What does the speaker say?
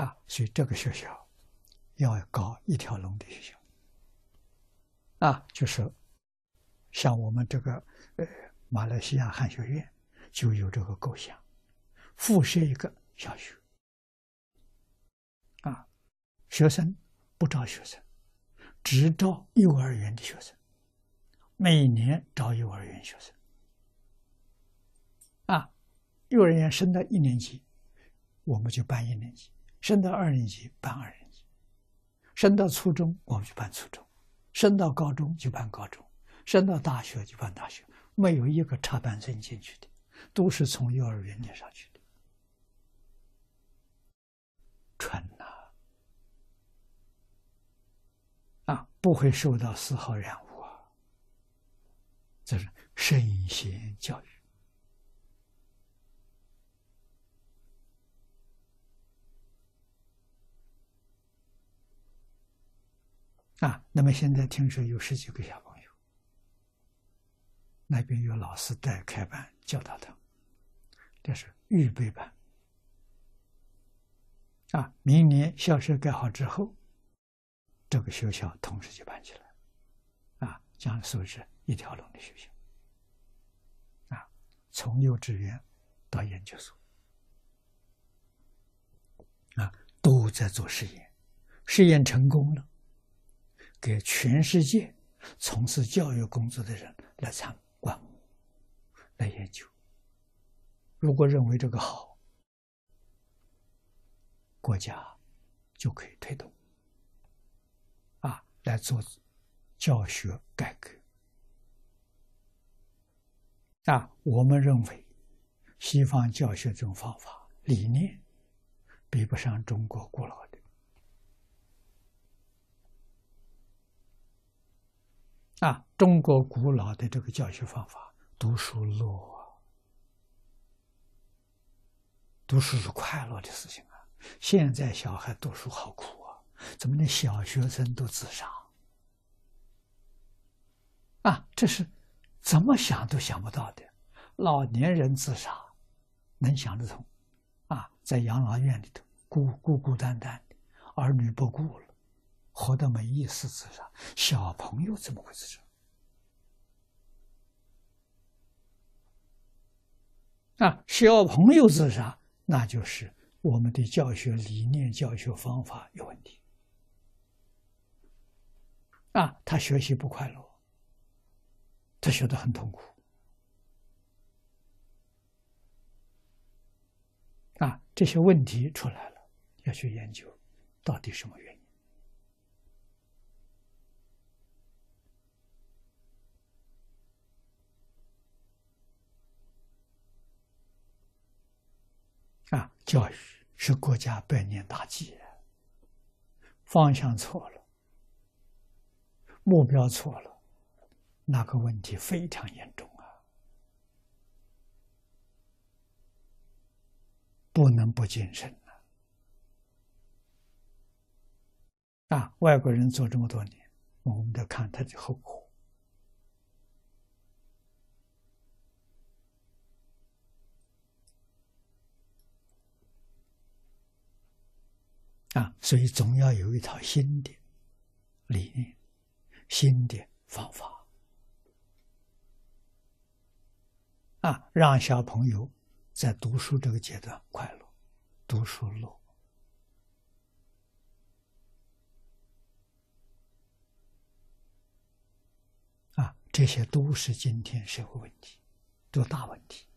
啊，所以这个学校要搞一条龙的学校，啊，就是像我们这个呃马来西亚汉学院就有这个构想，附设一个小学，啊，学生不招学生，只招幼儿园的学生，每年招幼儿园学生，啊，幼儿园升到一年级，我们就办一年级。升到二年级办二年级，升到初中我们就办初中，升到高中就办高中，升到大学就办大学，没有一个插班生进去的，都是从幼儿园念上去的。纯呐，啊，不会受到丝毫染污啊，这是圣贤教育。啊，那么现在听说有十几个小朋友，那边有老师带开班教导他，这是预备班。啊，明年校舍盖好之后，这个学校同时就办起来，啊，将设置一条龙的学校，啊，从幼稚园到研究所，啊，都在做实验，实验成功了。给全世界从事教育工作的人来参观、来研究。如果认为这个好，国家就可以推动啊来做教学改革啊。我们认为，西方教学这种方法理念比不上中国古老的。啊，中国古老的这个教学方法，读书乐，读书是快乐的事情啊。现在小孩读书好苦啊，怎么连小学生都自杀？啊，这是怎么想都想不到的。老年人自杀，能想得通？啊，在养老院里头孤孤孤单单的，儿女不顾了。活得没意思，自杀。小朋友怎么会自杀？啊，小朋友自杀，那就是我们的教学理念、教学方法有问题。啊，他学习不快乐，他学得很痛苦。啊，这些问题出来了，要去研究，到底什么原因。教育是国家百年大计，方向错了，目标错了，那个问题非常严重啊，不能不谨慎啊！啊，外国人做这么多年，我们得看他的后果。啊，所以总要有一套新的理念、新的方法啊，让小朋友在读书这个阶段快乐，读书乐啊，这些都是今天社会问题，都大问题。